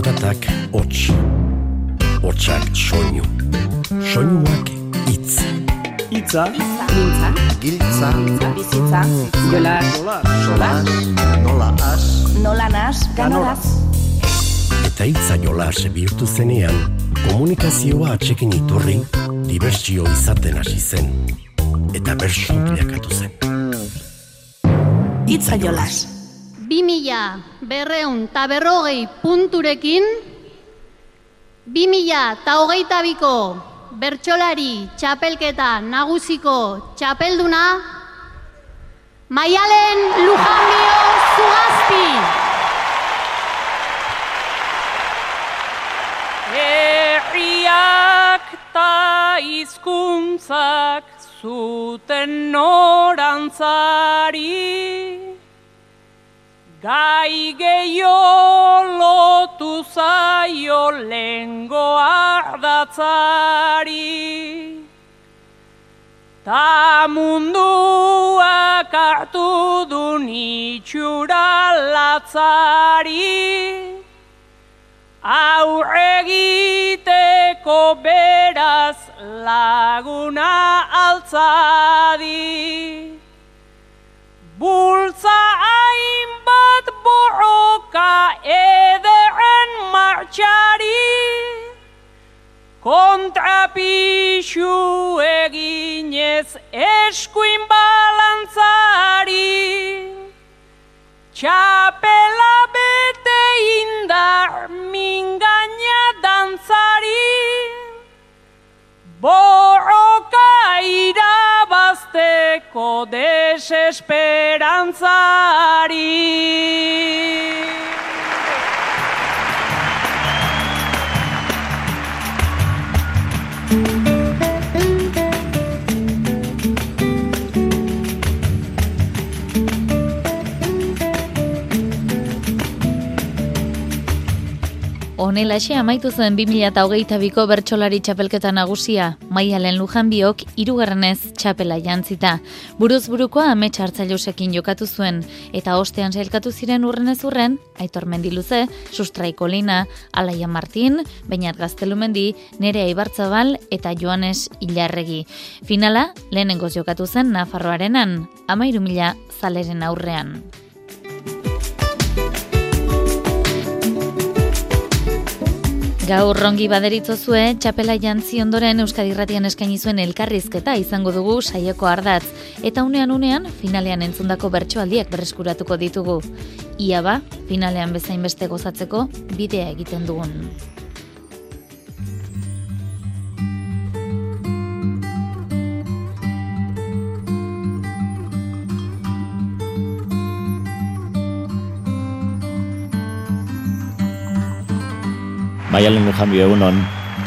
Zaratak hots. Hotsak soinu. Soinuak itz. Itza, Mintza, Giltza, bizitza, jola, solas, nola as, nola nas, ganoraz. Eta hitza jolas bihurtu zenean, komunikazioa atxekin iturri, dibertsio izaten hasi zen. Eta bersu bilakatu zen. Itza jolas. Bi mila berreun eta berrogei punturekin, bi mila eta hogeita biko bertsolari txapelketa nagusiko txapelduna, Maialen Lujanbio Zugazpi. Herriak ta hizkuntzak zuten norantzari Gai gehiago lotu zaio lengo ardatzari. Ta munduak hartu du nitxura latzari. Aurregiteko beraz laguna altzadi Bultza hainbat borroka ederen martxari Kontrapixu eginez eskuin balantzari desesperantzari Honelaxe amaitu zen 2008ko bertsolari txapelketa nagusia, maialen lujanbiok irugarrenez txapela jantzita. Buruz burukoa amets hartzailusekin jokatu zuen, eta ostean sailkatu ziren urrenez urren, Aitor Mendiluze, Sustraiko Lina, Alaia Martin, Beinat Gaztelumendi, Nerea Ibartzabal eta Joanes Ilarregi. Finala, lehenengoz jokatu zen Nafarroarenan, amairu mila zaleren aurrean. Gaur rongi baderitzo zue, txapela jantzi ondoren Euskadi Irratian eskaini zuen elkarrizketa izango dugu saioko ardatz, eta unean unean finalean entzundako bertsoaldiak berreskuratuko ditugu. Ia ba, finalean bezain beste gozatzeko bidea egiten dugun. Maialen Lujanbio egunon,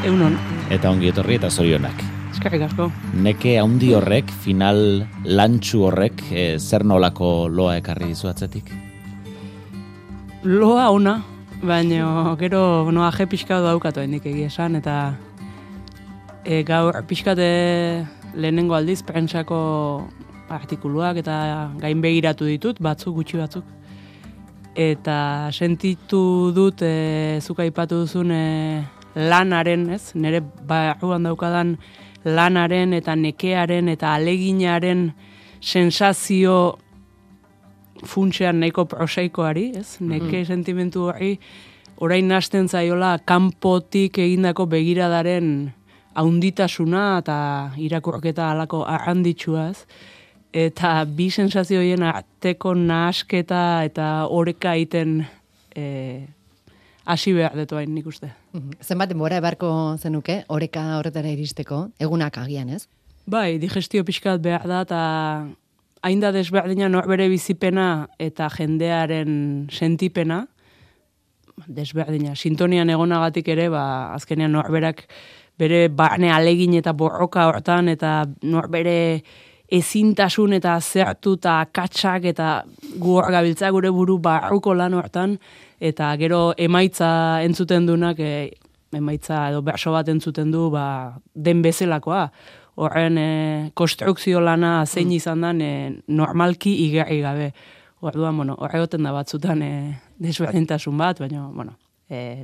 Eunon, eta ongi etorri eta zorionak. eskerrik asko. Neke haundi horrek, final lantxu horrek, e, zer nolako loa ekarri dizu atzetik? Loa ona, baina gero noa je pixka daukatu hendik egia esan, eta e, gaur pixkate lehenengo aldiz prentsako artikuluak eta gain begiratu ditut, batzuk gutxi batzuk. Eta sentitu dut e, zuk aipatu duzun e, lanaren, ez? Nire barruan daukadan lanaren eta nekearen eta aleginaren sensazio funtsean nahiko prosaikoari, ez? Neke sentimentu hori orain nasten zaiola kanpotik egindako begiradaren haunditasuna eta irakurketa alako arranditsua, ez? Eta bi sensazio horien arteko nahasketa eta oreka egiten eh, hasi behar detu hain nik uste. Mhm. Zenbat denbora ebarko zenuke, oreka horretara iristeko, egunak agian, ez? Bai, digestio pixkat behar da, eta hain da desberdina norbere bizipena eta jendearen sentipena, desberdina. Sintonian egonagatik ere, ba, azkenean norberak bere barne alegin eta borroka hortan, eta norbere ezintasun eta zertu eta katsak eta guor gabiltza gure buru barruko lan hortan, eta gero emaitza entzuten dunak, e, emaitza edo berso bat entzuten du, ba, den bezelakoa. Horren e, konstrukzio lana zein izan dan e, normalki igerri gabe. Orduan, bueno, horregoten da batzutan e, desberdintasun bat, baina, bueno, e,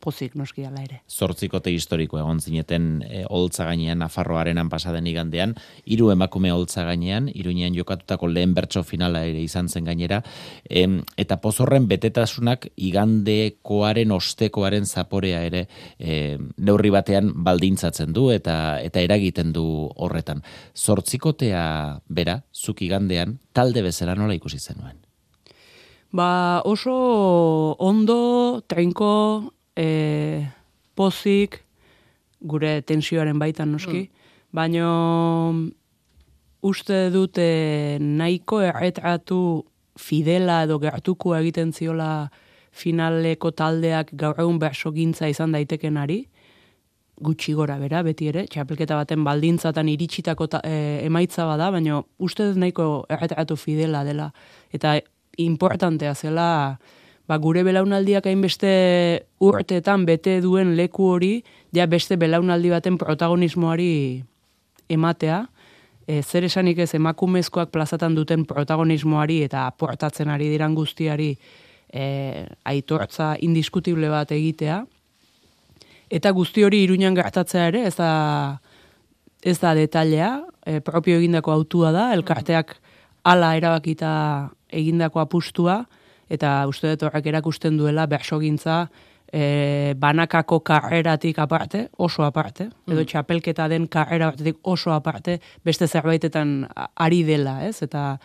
pozik noski ala ere. Zortzikote historiko egon zineten e, holtza gainean Nafarroarenan pasaden igandean, hiru emakume holtza gainean, iruñean jokatutako lehen bertso finala ere izan zen gainera, em, eta pozorren betetasunak igandekoaren ostekoaren zaporea ere e, neurri batean baldintzatzen du eta eta eragiten du horretan. Zortzikotea bera, zuk igandean, talde bezala nola ikusi zenuen? Ba oso ondo, trinko, e, pozik, gure tensioaren baitan noski, mm. baino uste dute nahiko erretratu fidela edo gertuko egiten ziola finaleko taldeak gaur egun berso gintza izan daitekenari, gutxi gora bera, beti ere, txapelketa baten baldintzatan iritsitako ta, e, emaitza bada, baina uste dut nahiko erretratu fidela dela. Eta importantea zela ba, gure belaunaldiak hainbeste urteetan bete duen leku hori ja beste belaunaldi baten protagonismoari ematea. E, zer esanik ez emakumezkoak plazatan duten protagonismoari eta aportatzen ari diran guztiari e, aitortza indiskutible bat egitea. Eta guzti hori iruñan gertatzea ere ez da ez da detailea. E, propio egindako autua da elkarteak hala erabakita egindako apustua, eta uste dut horrek erakusten duela bersogintza e, banakako karreratik aparte, oso aparte, edo mm. txapelketa den karrera oso aparte, beste zerbaitetan ari dela, ez? Eta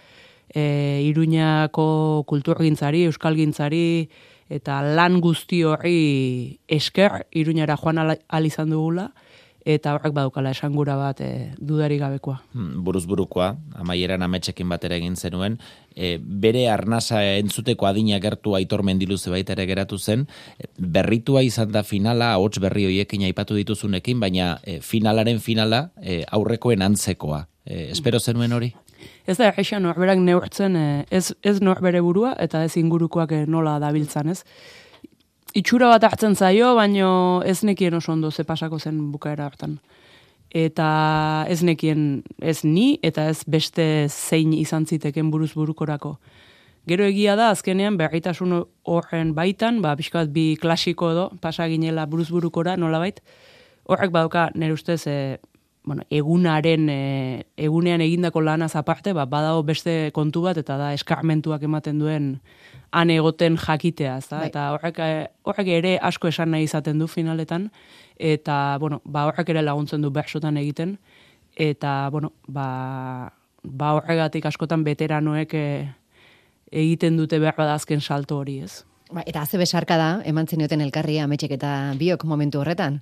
e, iruñako kulturgintzari, euskalgintzari, eta lan guzti hori esker, iruñara joan al izan dugula, eta horrek badukala esangura bat e, dudari gabekoa. Hmm, buruz burukoa, amaieran ametxekin batera egin zenuen, e, bere arnasa entzuteko adina gertu aitor mendilu baita ere geratu zen, berritua izan da finala, ahots berri hoiekin aipatu dituzunekin, baina e, finalaren finala e, aurrekoen antzekoa. E, espero zenuen hori? Ez da, eixan norberak neurtzen, ez, ez norbere burua, eta ez ingurukoak nola dabiltzan, ez? Itxura bat hartzen zaio, baino ez nekien oso ondo ze pasako zen bukaera hartan. Eta ez nekien ez ni, eta ez beste zein izan ziteken buruz burukorako. Gero egia da, azkenean, berritasun horren baitan, ba, pixkat bi klasiko edo, pasa ginela buruz burukora, nola bait, horrek badauka, nire ustez, e, bueno, egunaren, e, egunean egindako lanaz aparte, ba, badago beste kontu bat, eta da eskarmentuak ematen duen han egoten jakitea, ez da? Bai. Eta horrek, eh, horrek ere asko esan nahi izaten du finaletan, eta, bueno, ba, horrek ere laguntzen du bersotan egiten, eta, bueno, ba, ba horregatik askotan veteranoek e, egiten dute behar badazken salto hori, ez? Ba, eta haze besarka da, eman zenioten elkarri ametxek eta biok momentu horretan?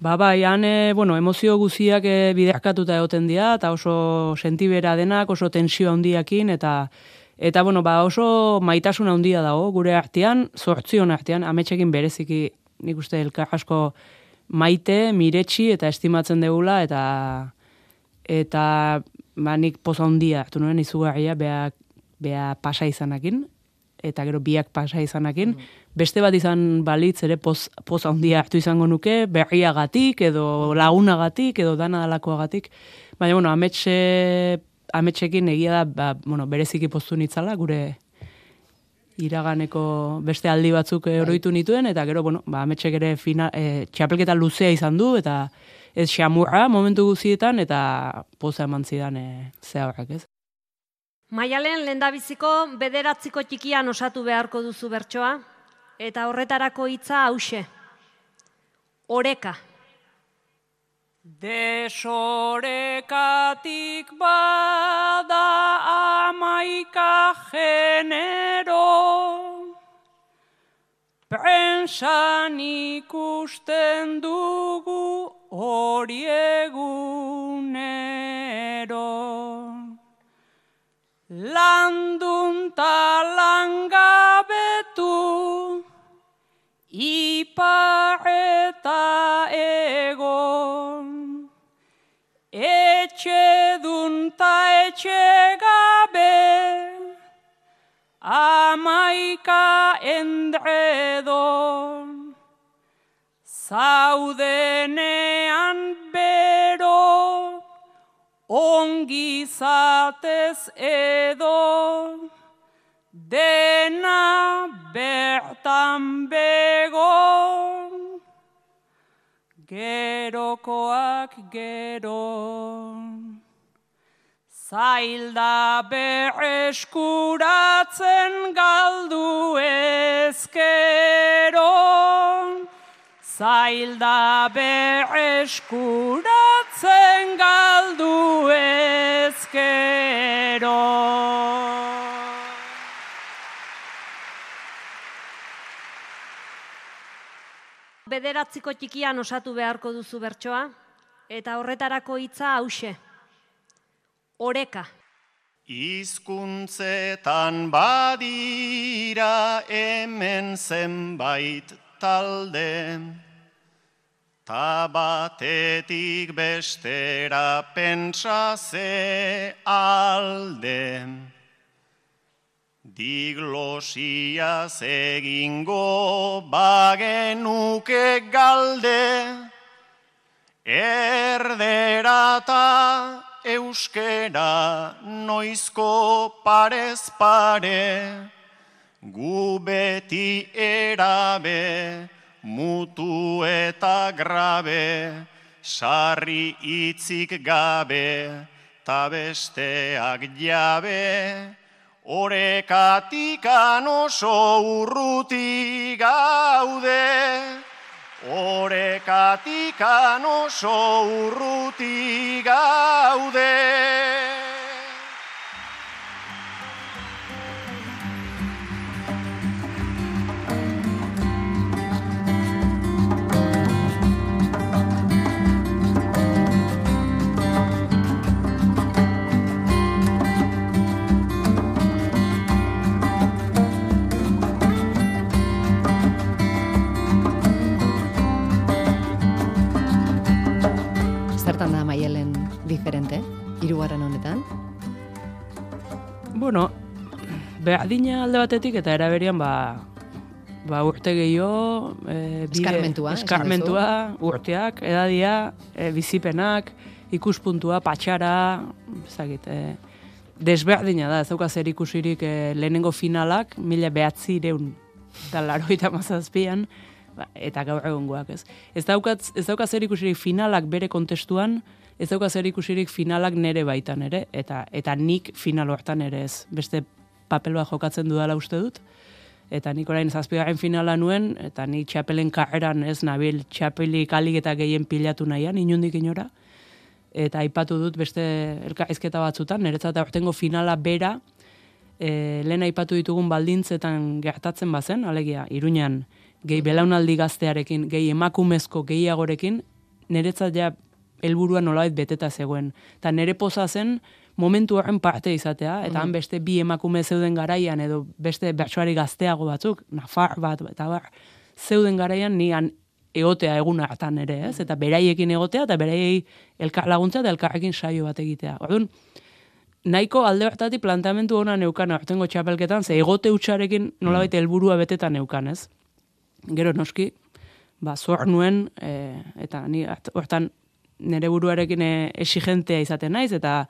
Ba, bai, han, e, bueno, emozio guziak e, bideakatuta egoten dira, eta oso sentibera denak, oso tensio handiakin, eta Eta bueno, ba oso maitasun handia dago gure artean, zortzion artean, ametxekin bereziki nik uste elkar asko maite, miretsi eta estimatzen degula, eta eta ba, nik poza handia hartu nuen izugarria bea, bea pasa izanakin, eta gero biak pasa izanakin. Mm. Beste bat izan balitz ere poz, poza handia hartu izango nuke, berriagatik edo lagunagatik edo dana dalakoagatik. Baina, bueno, ametxe ametxekin egia da, ba, bueno, bereziki postu nitzala, gure iraganeko beste aldi batzuk bai. oroitu nituen, eta gero, bueno, ba, ametxek ere fina, e, txapelketa luzea izan du, eta ez xamurra momentu guzietan, eta poza eman zidan e, zeharrak, ez? Maialen lendabiziko bederatziko txikian osatu beharko duzu bertsoa, eta horretarako hitza hause. Oreka. Desorekatik bada amaika genero, Prensan ikusten dugu hori. Landun talangabetu, ipar eta etxe gabe, amaika endredon. Zaudenean bero, ongi zatez edo dena bertan bego gerokoak gero. Zailda bereskuratzen galdu ezkero. Zailda bereskuratzen galdu ezkero. Bederatziko txikian osatu beharko duzu bertsoa, eta horretarako hitza hause. Oreka. Hizkuntzetan badira hemen zenbait talde, ta batetik bestera pentsa ze alde. Diglosiaz egingo bagenuke galde, erderata euskera noizko parez pare, gu beti erabe, mutu eta grabe, sarri itzik gabe, ta besteak jabe, Orekatikan oso urruti gaude, Orekatikan oso urruti gaude. Zertan da maialen diferente, hirugarren honetan? Bueno, behadina alde batetik eta eraberian ba, ba urte gehiago, e, bide- Eskarmentua, eskarmentua, urteak, edadia, e, bizipenak, ikuspuntua, patxara, ezagit, e, desberdina da, ez dauka zer ikusirik e, lehenengo finalak, mila behatzi ireun, eta laroita mazazpian, ba, eta gaur egongoak ez. Ez daukat, ez dauka zer ikusirik finalak bere kontestuan, ez dauka zer ikusirik finalak nere baitan ere, eta eta nik final hortan ere ez. Beste papel bat jokatzen dudala uste dut, eta nik orain zazpigarren finala nuen, eta nik txapelen karreran ez nabil txapelik alik eta gehien pilatu nahian, inundik inora, eta aipatu dut beste elkarrizketa batzutan, niretzat aurtengo finala bera, e, lehen aipatu ditugun baldintzetan gertatzen bazen, alegia, iruñan, gehi belaunaldi gaztearekin, gehi emakumezko gehiagorekin, niretzat ja helburua nolabait beteta zegoen. Eta nire poza zen momentu horren parte izatea, eta han beste bi emakume zeuden garaian, edo beste bertsoari gazteago batzuk, nafar bat, eta bar, zeuden garaian ni han egotea egun hartan ere, ez? Eta beraiekin egotea, eta beraiei elkar laguntza, eta elkarrekin saio bat egitea. Orduan, nahiko alde hartatik planteamendu ona neukan aurtengo txapelketan, ze egote utxarekin nolabait helburua beteta neukan, ez? Gero noski, ba, zor nuen, e, eta ni hortan nire buruarekin e, exigentea izaten naiz, eta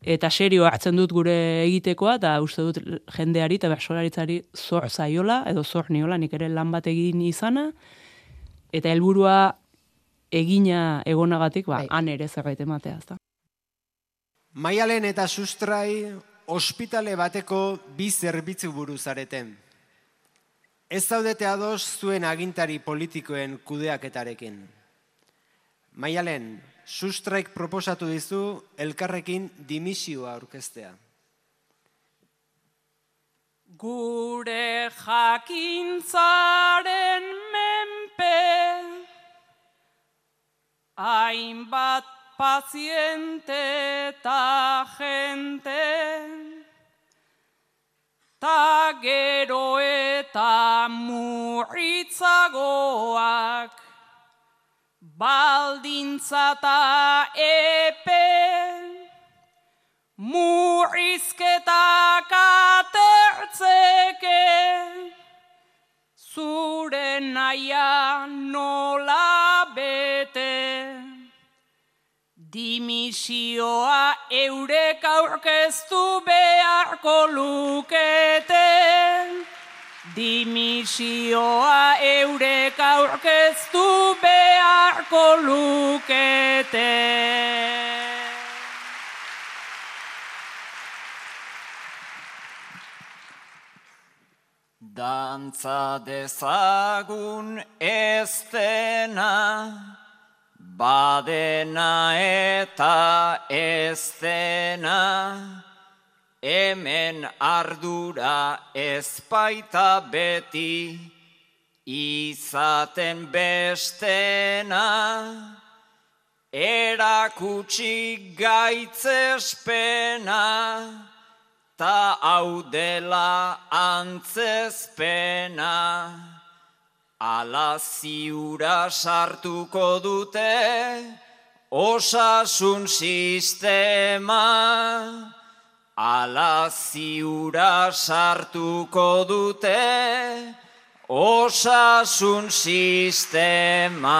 eta serio hartzen dut gure egitekoa, eta uste dut jendeari eta bersolaritzari zor zaiola, edo zor niola, nik ere lan bat egin izana, eta helburua egina egonagatik, ba, han ere zerbait ematea, ezta. Maialen eta sustrai ospitale bateko bi zerbitzu buru zareten. Ez zaudete ados zuen agintari politikoen kudeaketarekin. Maialen, sustraik proposatu dizu elkarrekin dimisioa aurkeztea. Gure jakintzaren menpe hainbat paziente eta jente ta gero eta murritzagoak baldintza ta epe Murrizketak atertzeke, zure naia nola bete. Dimisioa eurek aurkeztu beharko lukete. Dimisioa eurek aurkeztu behar beharko lukete. Dantza dezagun ez dena, badena eta ez dena, hemen ardura ez baita beti, izaten bestena, erakutsi gaitzespena, ta hau dela antzezpena, ala ziura sartuko dute osasun sistema, ala ziura sartuko dute osasun sistema.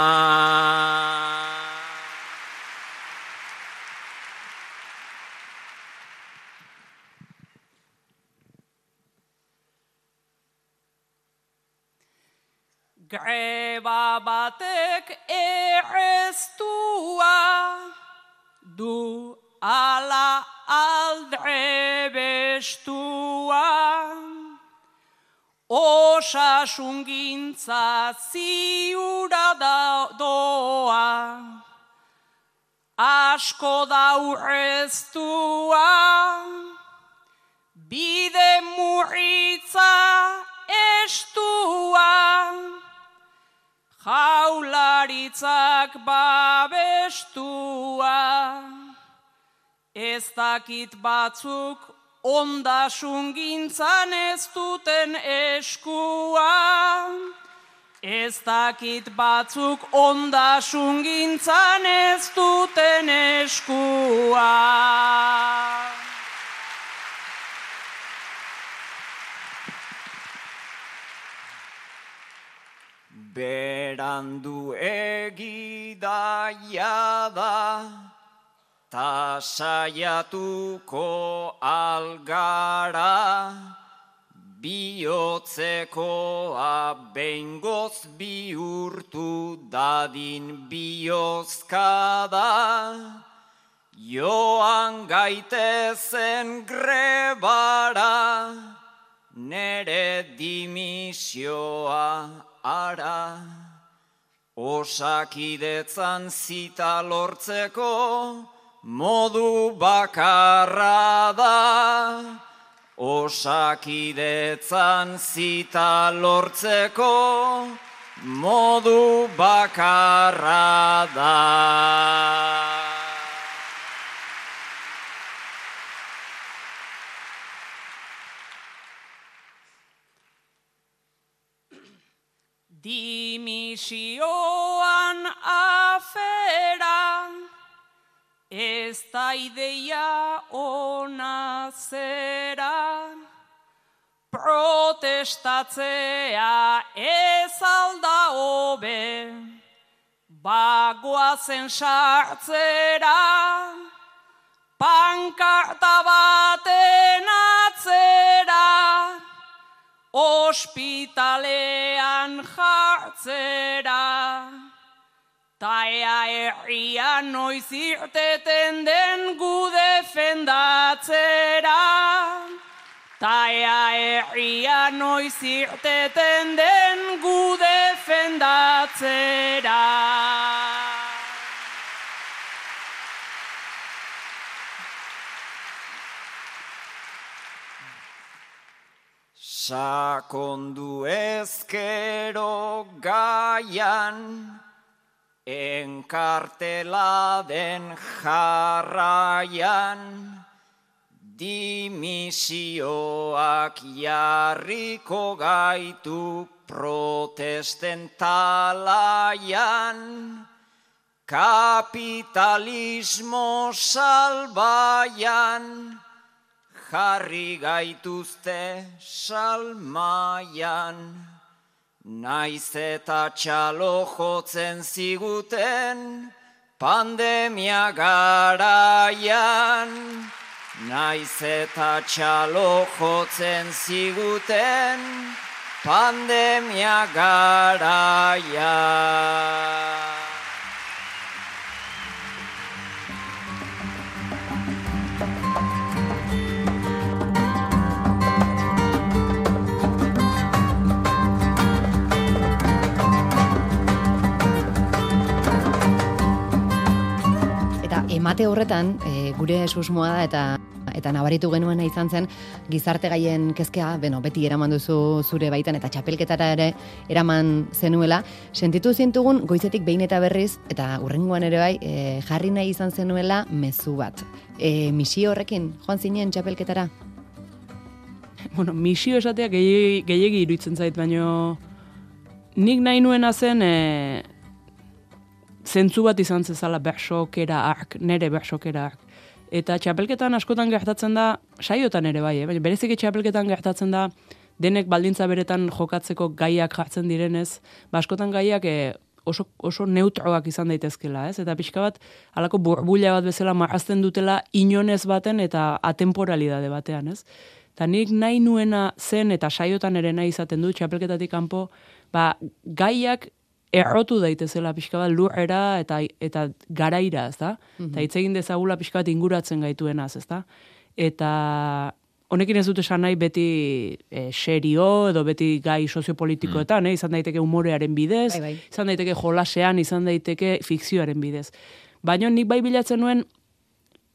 Greba batek erreztua du ala aldre bestua. Osasun gintza ziura da doa, asko daurreztua, bide murritza estua jaularitzak babestua, ez dakit batzuk ondasun gintzan ez duten eskua, ez dakit batzuk ondasun gintzan ez duten eskua. Berandu egidaia da, ta saiatuko algara, bihotzekoa bengoz bihurtu dadin biozkada, joan gaitezen grebara, nere dimisioa ara, osakidetzan zita lortzeko modu bakarra da. Osakidetzan zita lortzeko modu bakarra da. Dimisioan afera, ez da ideia ona zera, protestatzea ez alda hobe, bagoazen sartzera, pankarta baten atzera, ospitalean jartzera. Taea herria noiz irteten den gu defendatzera. Taea herria noiz irteten den gu defendatzera. Sakondu ezkero gaian, enkartela den jarraian, dimisioak jarriko gaitu protesten talaian, kapitalismo salbaian, jarri gaituzte salmaian, naiz eta txalo jotzen ziguten pandemia garaian, naiz eta txalo jotzen ziguten pandemia garaian. Amate horretan, e, gure susmoa da eta eta nabaritu genuena izan zen gizarte gaien kezkea, beno, beti eraman duzu zure baitan eta txapelketara ere eraman zenuela, sentitu zintugun goizetik behin eta berriz eta urrengoan ere bai e, jarri nahi izan zenuela mezu bat. E, misio horrekin joan zinen txapelketara? Bueno, misio esatea gehiegi iruditzen zait, baino nik nahi nuena zen e, zentzu bat izan zezala bersokera ark, nere bersokera ark. Eta txapelketan askotan gertatzen da, saiotan ere bai, eh? baina berezik txapelketan gertatzen da, denek baldintza beretan jokatzeko gaiak jartzen direnez, ba askotan gaiak eh, oso, oso neutroak izan daitezkela, ez? Eta pixka bat, alako burbuila bat bezala marrazten dutela inonez baten eta atemporalidade batean, ez? Eta nik nahi nuena zen eta saiotan ere nahi izaten du txapelketatik kanpo, ba, gaiak errotu daitezela pixka bat lurrera eta eta garaira, ezta? Mm -hmm. Eta hitz egin dezagula pixka bat inguratzen gaituenaz, ezta? Eta honekin ez dut esan nahi beti e, serio edo beti gai soziopolitikoetan, mm. eh? izan daiteke umorearen bidez, bai, bai. izan daiteke jolasean, izan daiteke fikzioaren bidez. Baina nik bai bilatzen nuen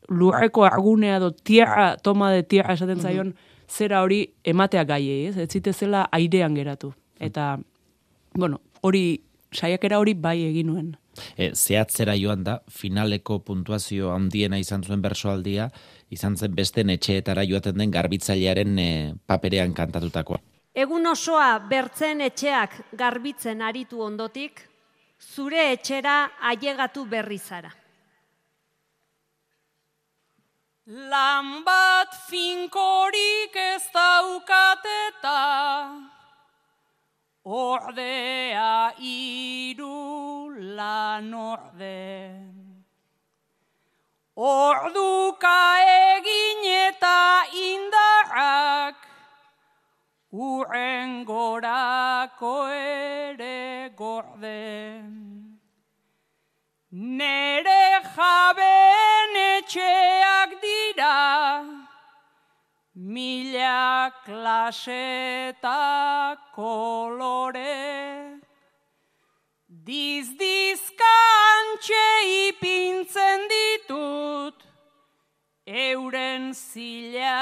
lurreko argunea edo tierra, toma de tierra esaten mhm. zaion, zera hori ematea gaiei, ez? Ez zitezela airean geratu. Eta, bueno, hori saiakera hori bai egin nuen. E, zehatzera joan da, finaleko puntuazio handiena izan zuen bersoaldia, izan zen beste etxeetara joaten den garbitzailearen e, paperean kantatutakoa. Egun osoa bertzen etxeak garbitzen aritu ondotik, zure etxera ailegatu berri zara. Lan bat finkorik ez daukateta, ordea iru lan orde. Orduka egin eta indarrak, urren gorako ere gorde. Nere jaben Mila klase eta kolore Dizdizkantxe ipintzen ditut Euren zila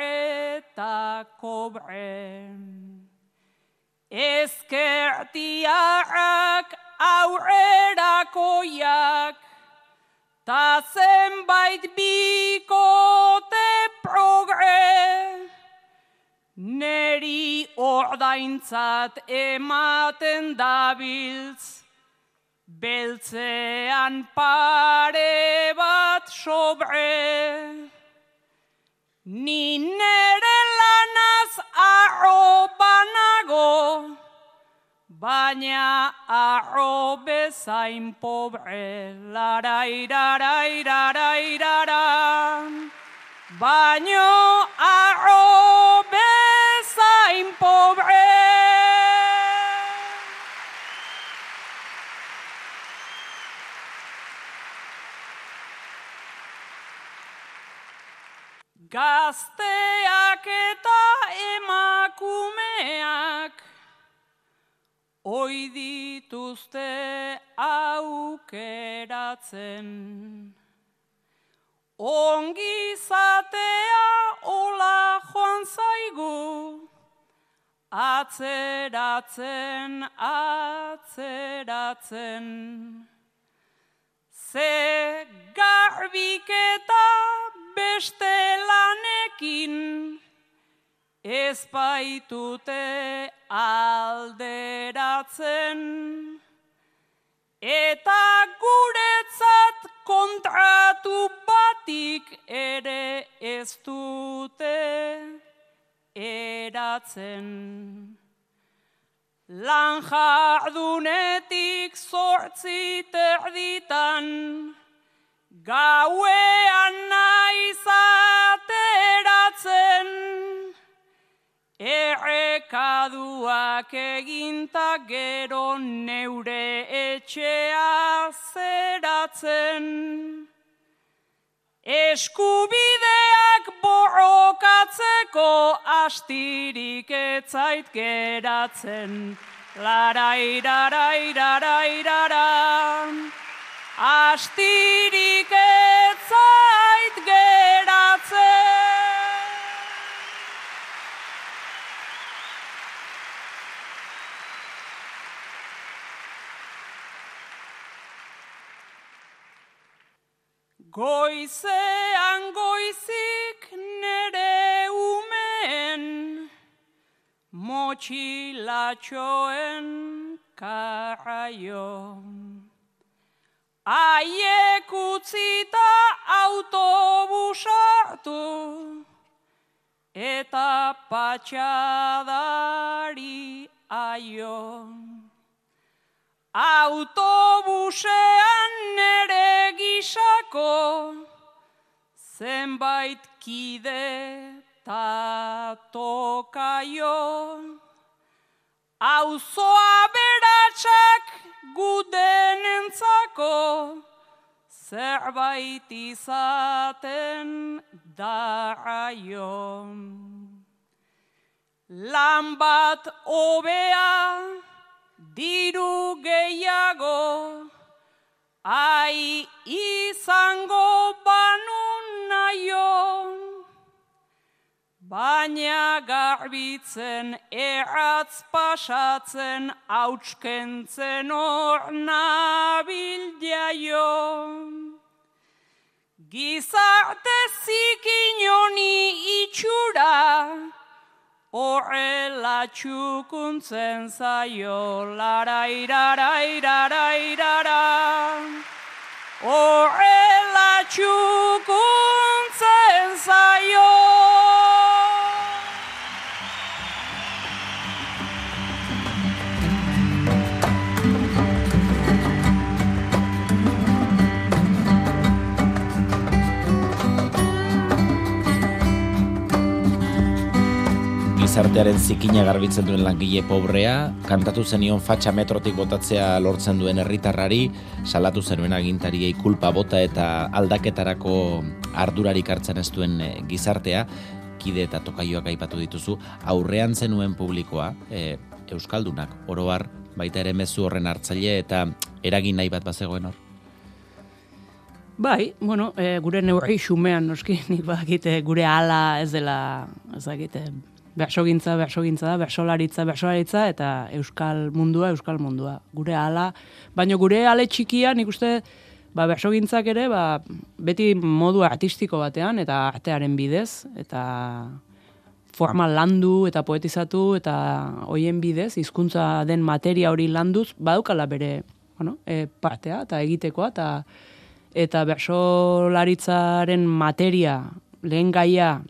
eta kobre. Ezkertiarrak aurrerakoiak Ta zenbait bikote progre, neri ordaintzat ematen dabiltz, beltzean pare bat sobre. Ni nere lanaz arrobanago, baina arro bezain pobre, larairarairarairara. Baina arro bezain pobre. Gazteak eta emakumeak Oi dituzte aukeratzen. Ongi zatea ola joan zaigu, atzeratzen, atzeratzen. Ze garbik eta beste lanekin, ez baitute alderatzen. Eta guretzat kontratu batik ere ez dute eratzen. Lan jardunetik sortzi terditan, gauean naizateratzen. Errekaduak eginta gero neure etxea zeratzen. Eskubideak borrokatzeko astirik etzait geratzen. Larairarairarairara. astirik etzait geratzen. Goizean goizik nere umen, motxilatxoen karraio. Aiek utzita autobusartu, eta patxadari aio. Autobusean nere gisako zenbait kide ta tokaio. Auzoa beratxak guden entzako zerbait izaten daraio. Lan bat obea diru gehiago, ai izango banu naio, baina garbitzen erratz pasatzen hautskentzen hor nabildiaio. Gizarte zikin honi itxura, Horrela txukuntzen zaio, lara irara irara irara. Horrela txukuntzen zaio. Gizartearen zikina garbitzen duen langile pobrea, kantatu zenion fatxa metrotik botatzea lortzen duen herritarrari, salatu zenuen agintariei kulpa bota eta aldaketarako ardurarik hartzen ez duen eh, gizartea, kide eta tokaioak aipatu dituzu, aurrean zenuen publikoa, e, Euskaldunak, oroar, baita ere mezu horren hartzaile eta eragin nahi bat bazegoen hor? Bai, bueno, e, gure neurri xumean, noski, nik bakite gure ala ez dela, ez dakite, bersogintza, bersogintza da, bersolaritza, bersolaritza, eta euskal mundua, euskal mundua. Gure ala, baina gure ale txikia, nik uste, ba, bersogintzak ere, ba, beti modu artistiko batean, eta artearen bidez, eta formal landu eta poetizatu, eta hoien bidez, hizkuntza den materia hori landuz, badukala bere bueno, e, partea, eta egitekoa, eta eta bersolaritzaren materia, lehen gaia,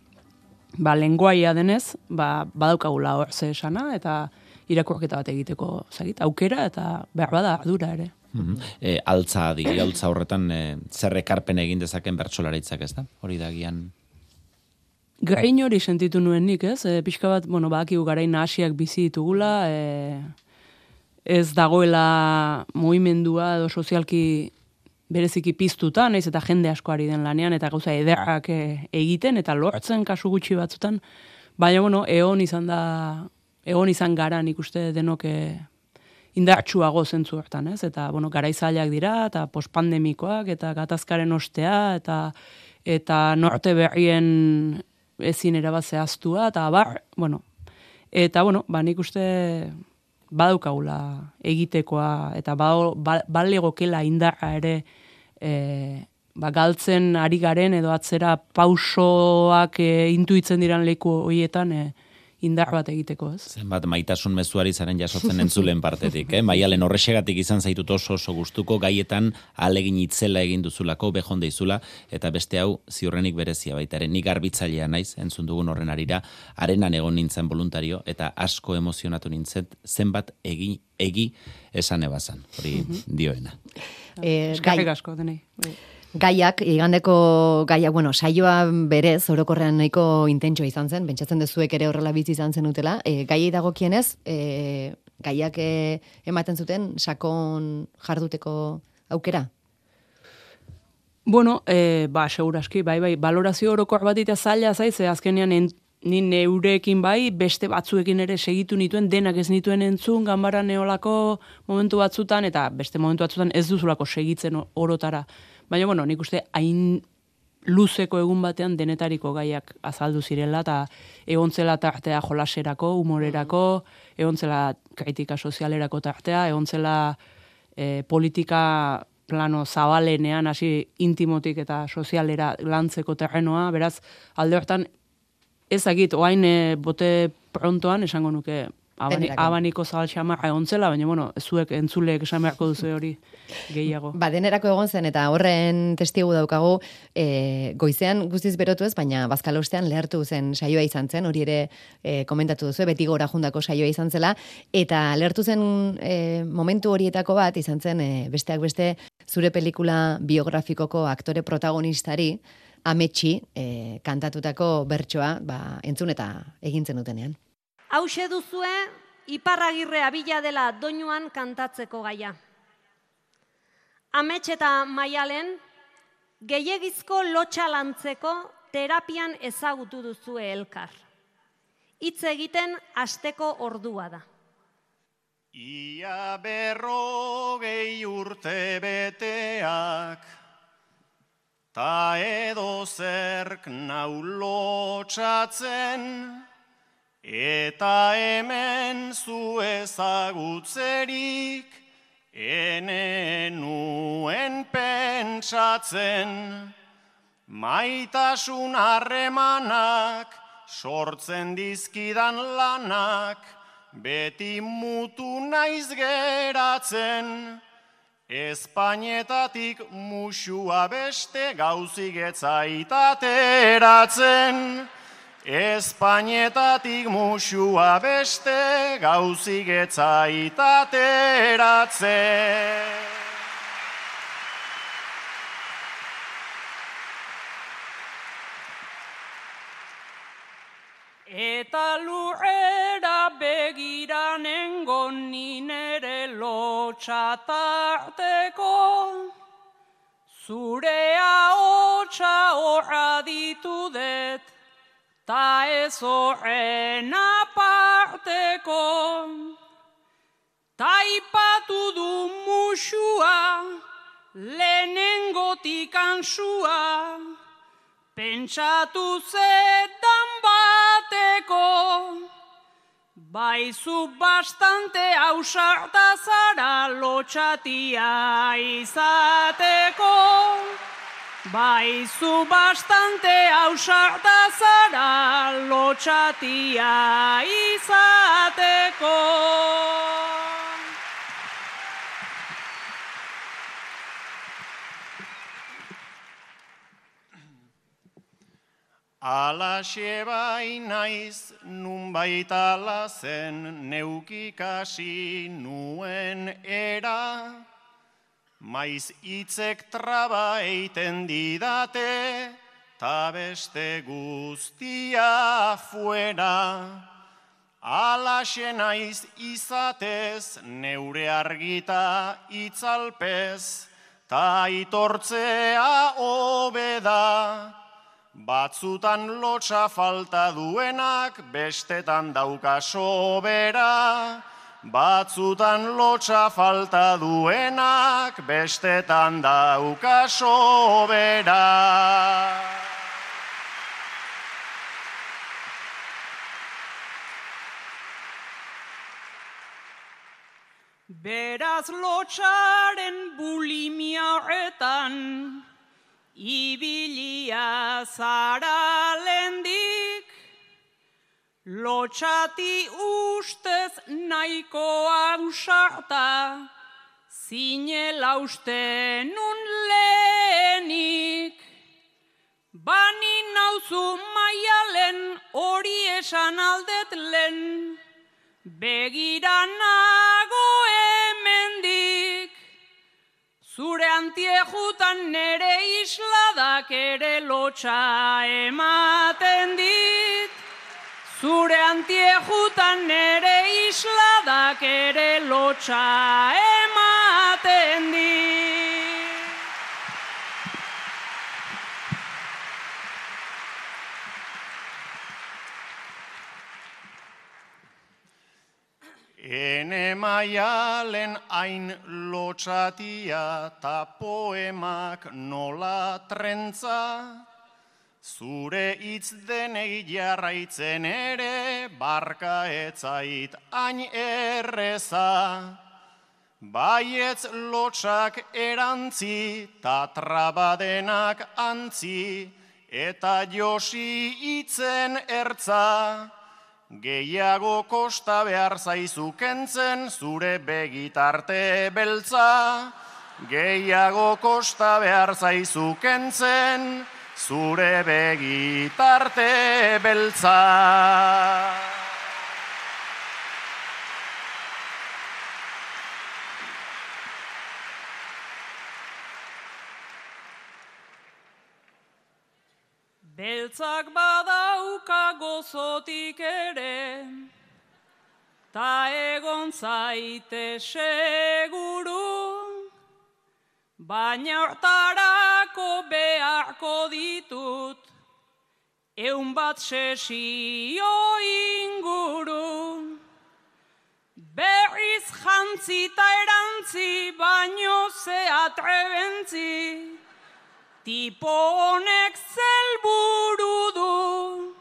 ba, lenguaia denez, ba, badaukagula hor ze esana, eta irakurketa bat egiteko zagit, aukera eta behar bada ardura ere. Mm e, altza adi, altza horretan e, zer ekarpen egin dezaken bertsolaritzak ez da? Hori da gian... Gain hori sentitu nuen nik, ez? E, pixka bat, bueno, bakigu garain hasiak bizi ditugula, e, ez dagoela movimendua edo sozialki bereziki piztuta, naiz eta jende asko ari den lanean, eta gauza ederrak eh, egiten, eta lortzen kasu gutxi batzutan, baina, bueno, egon izan da, egon izan gara nik uste denok eh, indartsuago zentzu hortan, ez? Eta, bueno, garaizaileak dira, eta pospandemikoak, eta gatazkaren ostea, eta eta norte berrien ezin erabat zehaztua, eta bar, bueno, eta, bueno, ba, nik uste badaukagula egitekoa, eta ba, balegokela indarra ere e, ba, galtzen ari garen edo atzera pausoak e, intuitzen diran leku horietan e, indar bat egiteko, ez? Zenbat maitasun mezuari zaren jasotzen entzulen partetik, eh? Maialen horrexegatik izan zaitut oso oso gustuko gaietan alegin itzela egin duzulako, behon deizula, eta beste hau ziurrenik berezia baitaren, nik garbitzailea naiz, entzun dugun horren arira, arenan egon nintzen voluntario, eta asko emozionatu nintzen, zenbat egi, egi esan ebazan, hori mhm. dioena. Eh, gai, asko, denei. Gaiak, igandeko gaiak, bueno, saioa berez, orokorrean nahiko intentsua izan zen, bentsatzen dezuek ere horrela bizi izan zen utela. E, gaiei dagokienez, e, gaiak e, ematen zuten sakon jarduteko aukera? Bueno, e, ba, seguraski, bai, bai, balorazio orokor bat ita zaila zaiz, azkenean ni neurekin bai, beste batzuekin ere segitu nituen, denak ez nituen entzun, ganbara neolako momentu batzutan, eta beste momentu batzutan ez duzulako segitzen orotara. Baina, bueno, nik uste hain luzeko egun batean denetariko gaiak azaldu zirela, eta egontzela tartea jolaserako, humorerako, egontzela kritika sozialerako tartea, egontzela e, politika plano zabalenean, hasi intimotik eta sozialera lantzeko terrenoa, beraz, alde hortan ezagit, oain e, bote prontoan, esango nuke, abani, abaniko zabal egon zela, baina, bueno, zuek entzuleek esan beharko duzu hori gehiago. Ba, denerako egon zen, eta horren testigu daukagu, e, goizean guztiz berotu ez, baina bazkalostean lehartu zen saioa izan zen, hori ere e, komentatu duzu, beti gora jundako saioa izan zela, eta lehartu zen e, momentu horietako bat, izan zen, e, besteak beste, zure pelikula biografikoko aktore protagonistari, ametsi e, kantatutako bertsoa ba, entzun eta egintzen dutenean. Hau duzue, iparragirre abila dela doinuan kantatzeko gaia. Amets eta maialen, gehiagizko lotxa lantzeko terapian ezagutu duzue elkar. Hitz egiten asteko ordua da. Ia berrogei urte beteak, Ta edo zerk naulotxatzen, eta hemen zu ezagutzerik, ene nuen pentsatzen, maitasun harremanak, sortzen dizkidan lanak, beti mutu naiz geratzen, Espainetatik musua beste gauzik etzaiteratzen. Espainetatik musua beste gauzik etzaiteratzen. Eta lurrera begiranen gonin ere lotxatarteko, zurea hotxa horra ditudet, ta ez horren aparteko. Taipatu du musua, lehenengotik ansua, pentsatu zetan bateko, baizu bastante hausarta zara lotxatia izateko. Baizu bastante hausarta zara lotxatia izateko. Alaxe bai naiz nun baita zen neukikasi nuen era, maiz itzek traba eiten didate, ta beste guztia fuera. Alaxe naiz izatez neure argita itzalpez, ta itortzea obeda. Batzutan lotxa falta duenak, bestetan dauka sobera. Batzutan lotxa falta duenak, bestetan dauka sobera. Beraz lotxaren bulimia horretan, Ibilia zara lendik, lotxati ustez nahiko ausarta, zinela uste nun lehenik. Bani nauzu maialen hori esan aldet lehen, begira Zure antiejutan nere isladak ere lotxa ematen dit. Zure antiejutan nere isladak ere lotxa ematen di. Ene maialen hain lotxatia ta poemak nola trentza, zure hitz denei jarraitzen ere barka etzait hain erreza. Baietz lotxak erantzi ta trabadenak antzi eta josi hitzen ertza. Gehiago kosta behar zaizu kentzen zure begitarte beltza. Gehiago kosta behar zaizu kentzen zure begitarte beltza. Beltzak badauka gozotik ere, ta egon zaite seguru, baina hortarako beharko ditut, eun bat sesio inguru. Berriz jantzi ta erantzi, baino ze atrebentzi, Tipo honek zelburu du,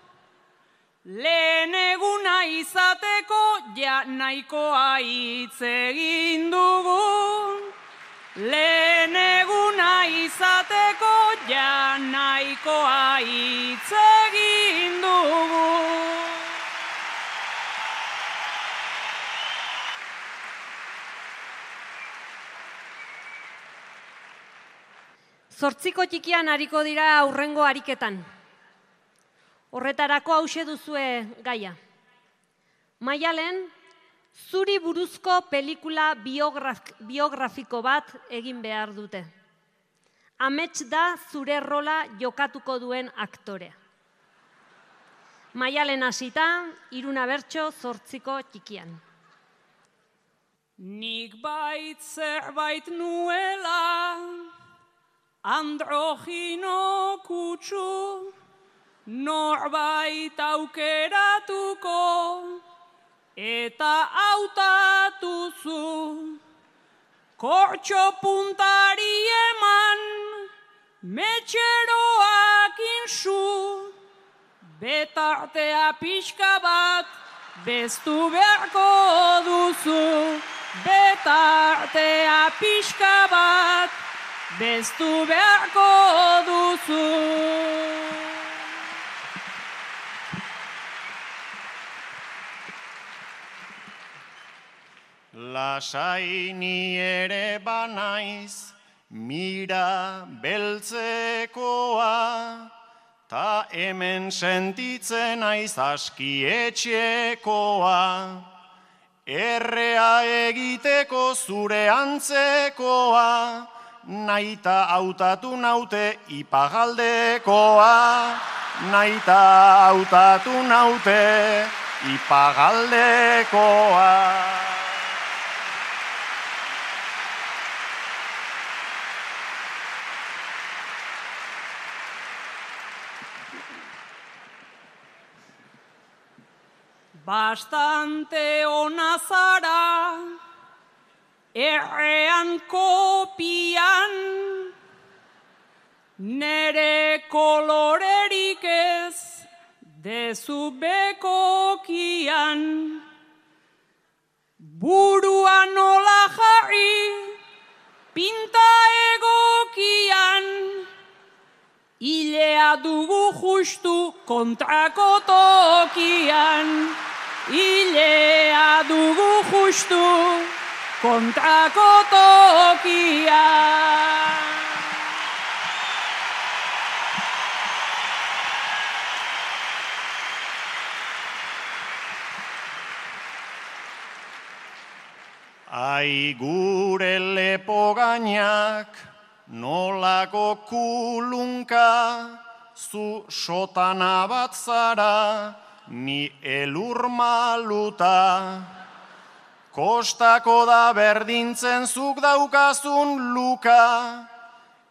lehen eguna izateko ja nahikoa hitz egin dugu. Lehen eguna izateko ja nahikoa hitz egin dugu. Zortziko txikian hariko dira aurrengo ariketan. Horretarako hause duzue gaia. Maialen, zuri buruzko pelikula biograf, biografiko bat egin behar dute. Amets da zure rola jokatuko duen aktorea. Maialen hasita, iruna bertso zortziko txikian. Nik bait zerbait nuela, androgino kutsu, norbait aukeratuko, eta hautatuzu. Kortxo puntari eman, metxeroak insu, betartea pixka bat, bestu beharko duzu. Betartea pixka bat, bestu beharko duzu. Lasai ni ere banaiz, mira beltzekoa, ta hemen sentitzen aiz aski etxekoa. Errea egiteko zure antzekoa, naita hautatu naute ipagaldekoa. Naita hautatu naute ipagaldekoa. Bastante ona zara, errean kopian, nere kolorerik ez, dezu bekokian. Burua nola jarri, pinta egokian, Ilea dugu justu kontrako tokian. Ilea dugu justu kontrako tokian. Ai gure lepo gainak, nolako kulunka, zu sotana bat zara, ni elur maluta. Kostako da berdintzen zuk daukazun luka,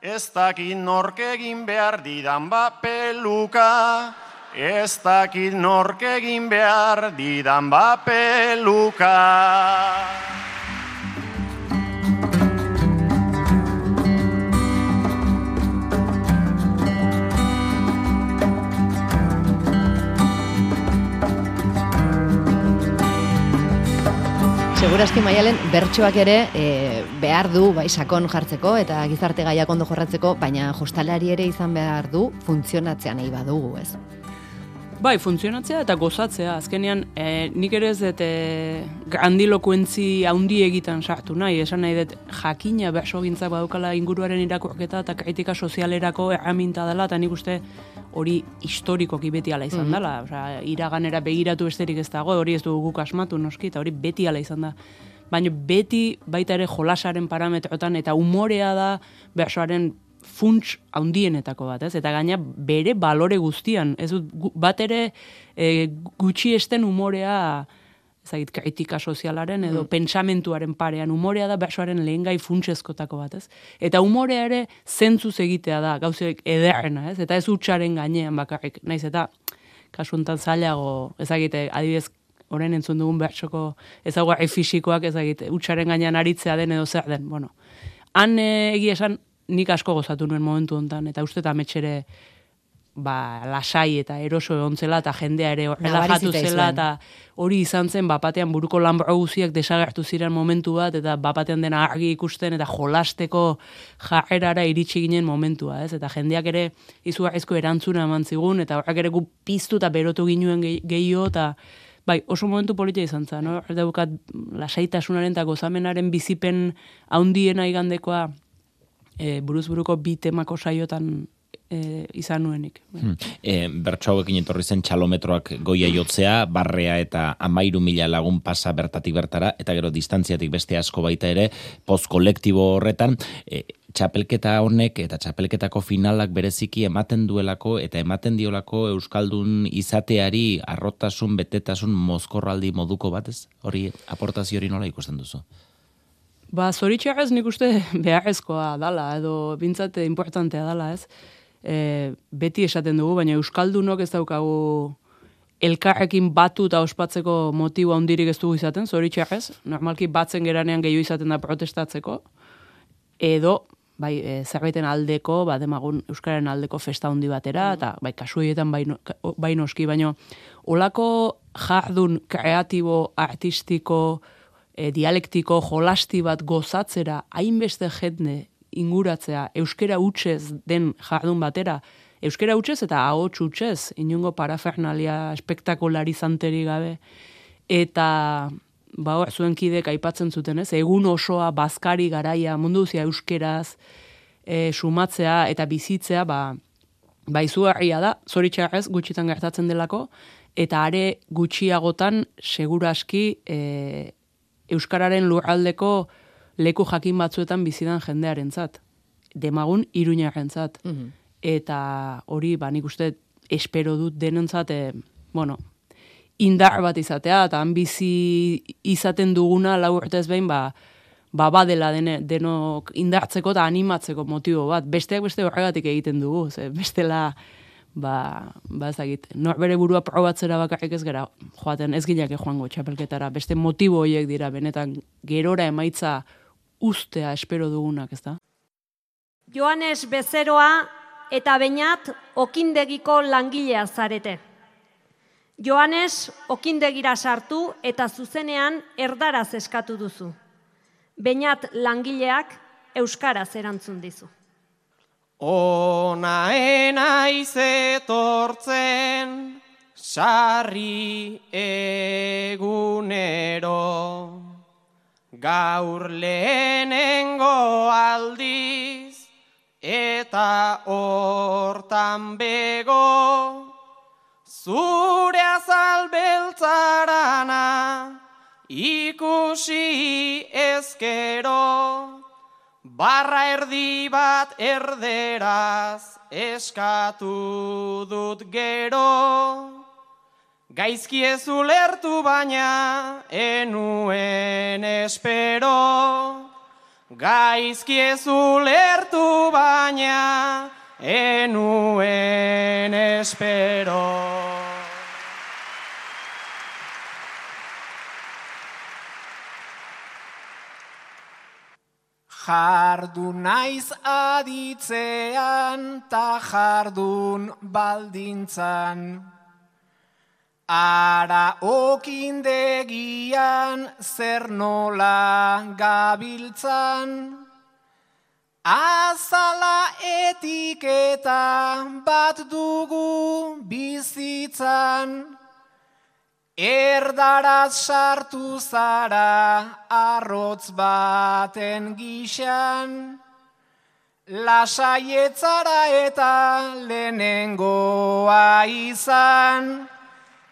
ez dakit nork egin behar didan ba peluka, ez dakit nork egin behar didan bapeluka. Segurazki maialen bertsoak ere e, behar du bai sakon jartzeko eta gizarte gaiak ondo jorratzeko, baina jostalari ere izan behar du funtzionatzea nahi badugu, ez? Bai, funtzionatzea eta gozatzea. Azkenean, e, nik ere ez dut e, grandilokuentzi haundi egiten sartu nahi. Esan nahi dut jakina berso gintzak badukala inguruaren irakurketa eta kritika sozialerako erraminta dela, eta nik uste hori historikoki beti ala izan Mhm. dela. Osea, iraganera begiratu besterik ez dago, hori ez dugu guk asmatu noski, eta hori beti ala izan da. Baina beti baita ere jolasaren parametrotan eta umorea da bersoaren funts handienetako bat, ez? Eta gaina bere balore guztian, ez dut bat ere e, gutxi esten umorea ezagit, kritika sozialaren edo Mm. pentsamentuaren parean umorea da bersoaren lehengai funtsezkotako bat, ez? Eta umorea ere zentzuz egitea da, gauzek ederrena, ez? Eta ez utxaren gainean bakarrik, naiz eta kasu honetan zailago, ezagite, adibidez, orain entzun dugun bertsoko ezaugarri fisikoak ezagite, utxaren gainean aritzea den edo zer den, bueno. Han eh, egia esan nik asko gozatu nuen momentu honetan, eta uste eta metxere ba, lasai eta eroso egon zela, eta jendea ere horrela Nabari jatu zitzaizuen. zela, eta hori izan zen, bapatean buruko lanbro guziak desagertu ziren momentu bat, eta bapatean dena argi ikusten, eta jolasteko jarrerara iritsi ginen momentua, ez? Eta jendeak ere izugarrizko erantzuna eman zigun, eta horrek ere gu piztu eta berotu ginuen gehi- gehiago, eta bai, oso momentu politia izan zen, no? Daukat lasaitasunaren eta gozamenaren bizipen haundiena igandekoa e, buruz buruko bi temako saiotan e, izan nuenik. Hmm. E, bertso hauekin etorri zen txalometroak goia jotzea, barrea eta amairu mila lagun pasa bertatik bertara, eta gero distantziatik beste asko baita ere, post kolektibo horretan, e, txapelketa honek eta txapelketako finalak bereziki ematen duelako eta ematen diolako Euskaldun izateari arrotasun, betetasun, mozkorraldi moduko batez? Hori aportazio hori nola ikusten duzu? Ba, zoritxarrez nik uste beharrezkoa dala, edo bintzate importantea dala, ez? E, beti esaten dugu, baina Euskaldunok ez daukagu elkarrekin batu eta ospatzeko motibo handirik ez dugu izaten, zoritxarrez. Normalki batzen geranean gehiago izaten da protestatzeko, edo bai, e, zerbaiten aldeko, ba, demagun Euskararen aldeko festa handi batera, eta bai, kasu horietan bai, bai noski, baino, olako jardun kreatibo, artistiko, e, dialektiko, jolasti bat gozatzera, hainbeste jende inguratzea, euskera hutsez den jardun batera, euskera hutsez eta ahots hutsez, inungo parafernalia espektakularizanteri gabe, eta ba, hor, zuen kidek aipatzen zuten, ez? Egun osoa bazkari garaia mundu guztia euskeraz e, sumatzea eta bizitzea, ba, ba izugarria da, zoritxarrez gutxitan gertatzen delako, eta are gutxiagotan seguraski e, euskararen lurraldeko leku jakin batzuetan bizidan jendearentzat. Demagun iruñarentzat. Eta hori, ba, nik uste espero dut denentzat, e, bueno, indar bat izatea, eta han bizi izaten duguna lau urtez behin, ba, ba badela dene, denok indartzeko eta animatzeko motibo bat. Besteak beste horregatik egiten dugu, ze bestela, ba, ba ezagit, norbere burua probatzera bakarrik ez gara joaten, ez gineke joango txapelketara, beste motibo horiek dira, benetan gerora emaitza ustea espero dugunak, ez da? Joanes Bezeroa eta Beñat okindegiko langilea zarete. Joanes okindegira sartu eta zuzenean erdaraz eskatu duzu. Beñat langileak euskaraz erantzun dizu. Ona enaiz etortzen sarri egunero gaur lehenengo aldiz eta hortan bego zure azal beltzarana ikusi ezkero. Barra erdi bat erderaz eskatu dut gero Gaizki ez ulertu baina enuen espero. Gaizki ez ulertu baina enuen espero. Jardun naiz aditzean ta jardun baldintzan. Ara okindegian zer nola gabiltzan. Azala etiketa bat dugu bizitzan. Erdaraz sartu zara arrotz baten gixan, Lasaietzara eta lehenengoa izan,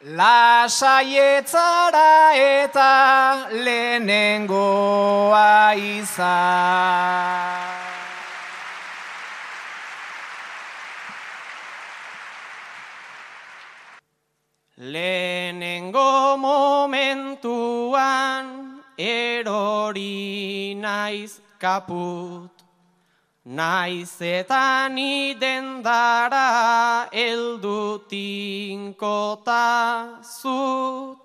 Lasaietzara eta lehenengoa izan. Lehenengo momentuan erori naiz kaput, naiz eta ni dendara eldutinko zut.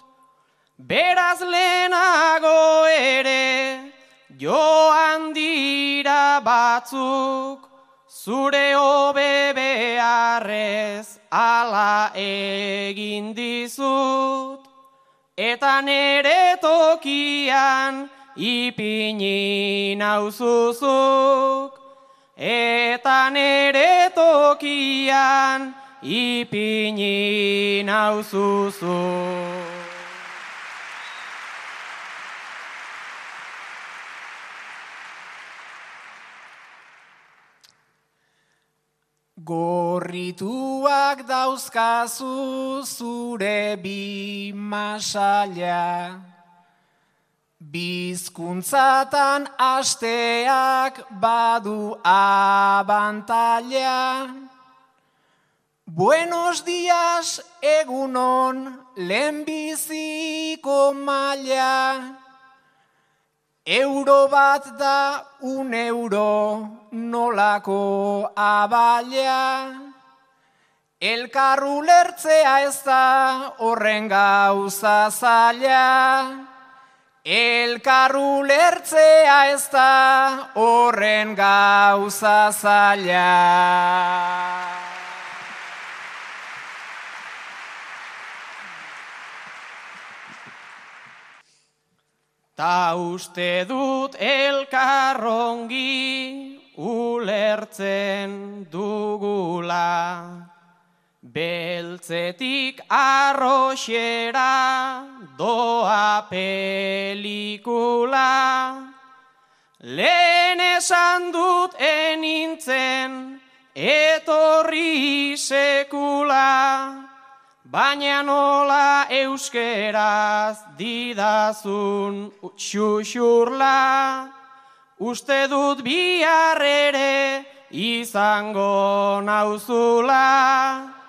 Beraz lehenago ere joan dira batzuk, zure hobe beharrez ala egin dizut, eta nere tokian ipini nauzuzuk, eta nere tokian ipini nauzuzuk. Gorrituak dauzkazu zure bi masaila, Bizkuntzatan asteak badu abantaila. Buenos dias egunon lehenbiziko maila, Euro bat da un euro nolako abalia. Elkarru lertzea ez da horren gauza zaila. Elkarru lertzea ez da horren gauza zaila. Ta uste dut elkarrongi ulertzen dugula. Beltzetik arroxera doa pelikula. Lehen esan dut enintzen etorri sekula. Baina nola euskeraz didazun xuxurla, uste dut bihar ere izango nauzula.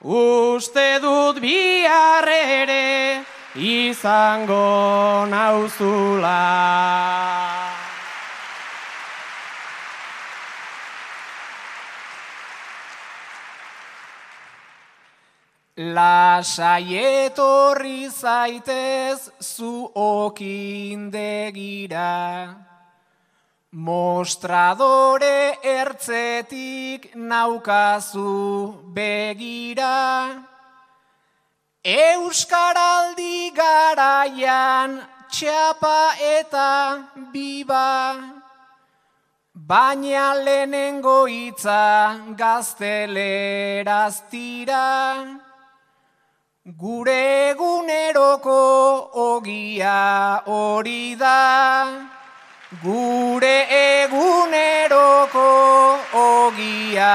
Uste dut bihar ere izango nauzula. Lasai zaitez zu okindegira, Mostradore ertzetik naukazu begira, Euskaraldi garaian txapa eta biba, Baina lehenengo hitza gazteleraz tira, Gure eguneroko ogia hori da, gure eguneroko ogia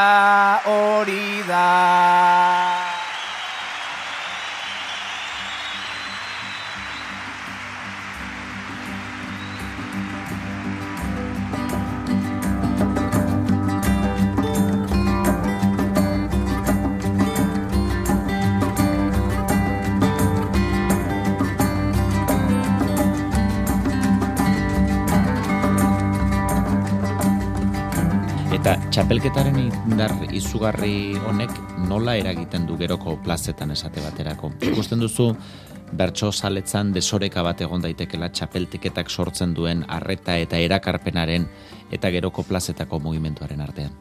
hori da. Eta txapelketaren indar izugarri honek nola eragiten du geroko plazetan esate baterako. Ikusten duzu bertso saletzan desoreka bat egon daitekela txapeltiketak sortzen duen arreta eta erakarpenaren eta geroko plazetako mugimenduaren artean.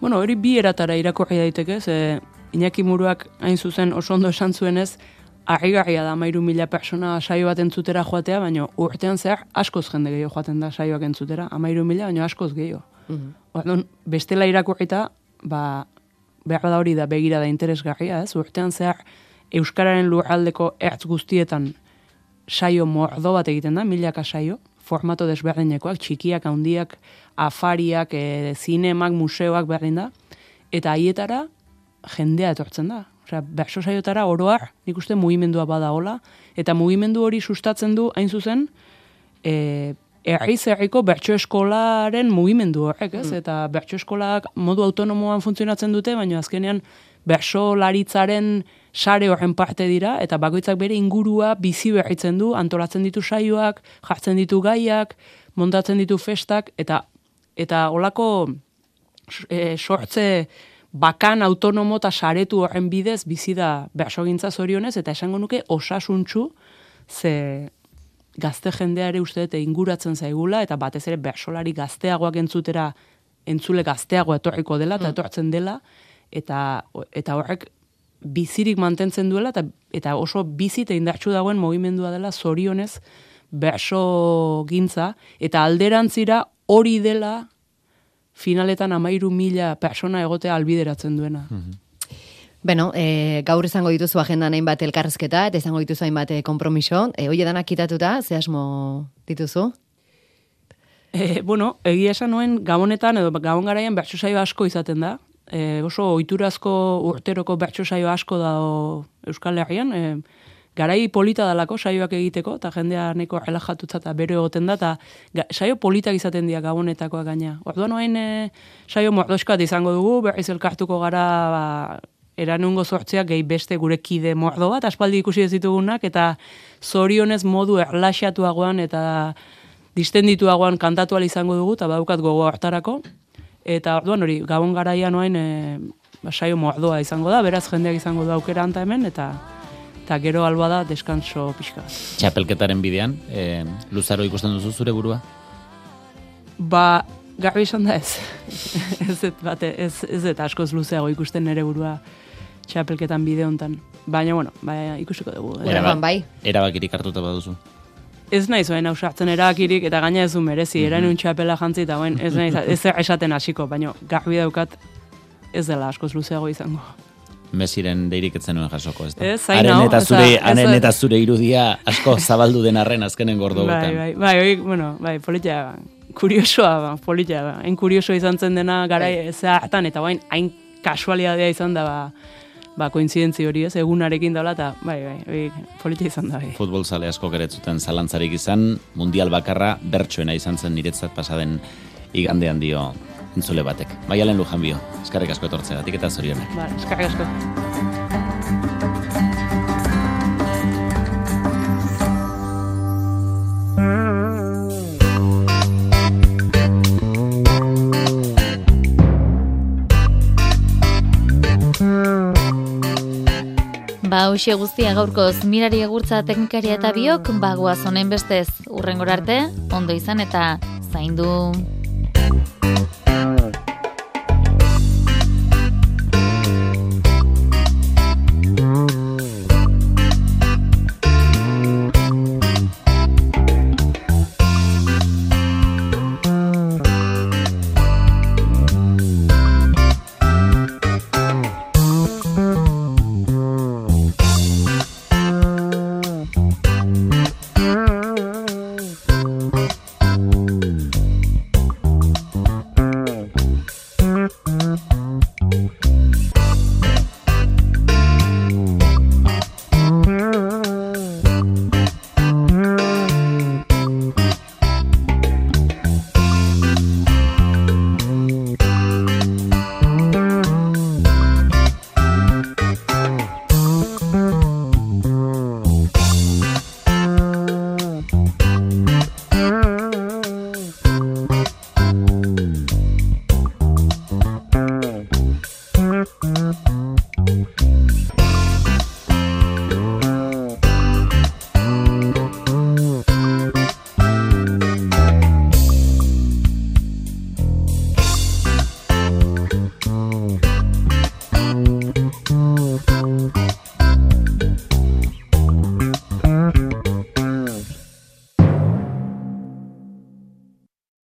Bueno, hori bi eratara irakurri daiteke, ze Iñaki Muruak hain zuzen oso ondo esan zuenez, argigarria da mairu mila persona saio bat entzutera joatea, baina urtean zehar askoz jende gehiago joaten da saioak entzutera, amairu mila, baina askoz gehiago. Mm -hmm. bestela irakurrita, ba, behar da hori da begira da interesgarria, ez? Urtean zehar, Euskararen lurraldeko ertz guztietan saio mordo bat egiten da, milaka saio, formato desberdinekoak, txikiak, handiak, afariak, e, zinemak, museoak berdin da, eta haietara jendea etortzen da. Osea, berso saiotara oroar, nik uste mugimendua badagola, eta mugimendu hori sustatzen du, hain zuzen, e, erri zerriko bertso eskolaren mugimendu horrek, ez? Mm. Eta bertso eskolak modu autonomoan funtzionatzen dute, baina azkenean berso laritzaren sare horren parte dira, eta bakoitzak bere ingurua bizi berritzen du, antolatzen ditu saioak, jartzen ditu gaiak, montatzen ditu festak, eta eta olako e, sortze bakan autonomo eta saretu horren bidez bizi da bersogintza zorionez, eta esango nuke osasuntxu, ze gazte jendeare uste dute inguratzen zaigula, eta batez ere bersolari gazteagoak entzutera, entzule gazteagoa etorriko dela, eta mm. etortzen dela, eta, eta horrek bizirik mantentzen duela, eta, eta oso bizi eta indartsu dagoen mogimendua dela zorionez berso gintza, eta alderantzira hori dela finaletan amairu mila persona egotea albideratzen duena. Mm Beno, e, gaur izango dituzu agenda nahin bat elkarrezketa, eta izango dituzu hainbat eh, kompromiso. E, Oie danak kitatuta, ze asmo dituzu? E, bueno, egia esan noen gabonetan, edo gabon garaian bertso saio asko izaten da. E, oso oiturazko urteroko bertso saio asko da Euskal Herrian. E, garai polita dalako saioak egiteko, eta jendea neko relajatutza eta bero egoten da, eta saio politak izaten dira gabonetakoa gaina. Orduan noain e, saio mordoskat izango dugu, berriz elkartuko gara ba, eranungo sortzeak gehi beste gure kide mordo bat, aspaldi ikusi ez ditugunak, eta zorionez modu erlaxatuagoan eta distendituagoan kantatu izango dugu, eta badukat gogo hartarako. Eta orduan hori, gabon garaia noain e, ba, saio mordoa izango da, beraz jendeak izango du aukera anta hemen, eta eta gero alba da deskanso pixka. Txapelketaren bidean, e, luzaro ikusten duzu zure burua? Ba, garbi esan da ez. ez ez, bate, ez, ez ez askoz luzeago ikusten nere burua txapelketan bide hontan. Baina, bueno, ba, ikusiko dugu. Era, bai. Erabakirik hartuta baduzu. Ez nahi zuen ausartzen erabakirik eta gaina ez du merezi, mm -hmm. txapela jantzi eta ez nahi ez esaten hasiko, baina garbi daukat ez dela askoz luzeago izango. Mesiren deirik etzen nuen jasoko, ez da? Ez, zain eta zure, aren eta zure irudia asko zabaldu den arren azkenen gordo bai, bai, bai, bai, bueno, bai, politia, kuriosoa, ba, politia, ba, hain kurioso izan zen dena garai bai. eta bain, hain kasualidadea izan da, ba, ba, koinzidentzi hori ez, egunarekin daula, eta bai, bai, bai, politia izan da, bai. Futbol zale asko geretzuten zalantzarik izan, mundial bakarra bertsoena izan zen niretzat pasaden igandean dio entzule batek. Maialen lujan bio, eskarrik asko etortzea, eta zorionak. Ba, eskarrik asko. Ba, hoxe guztia gaurkoz mirari egurtza teknikaria eta biok, bagoaz honen bestez urrengor arte, ondo izan eta zaindu.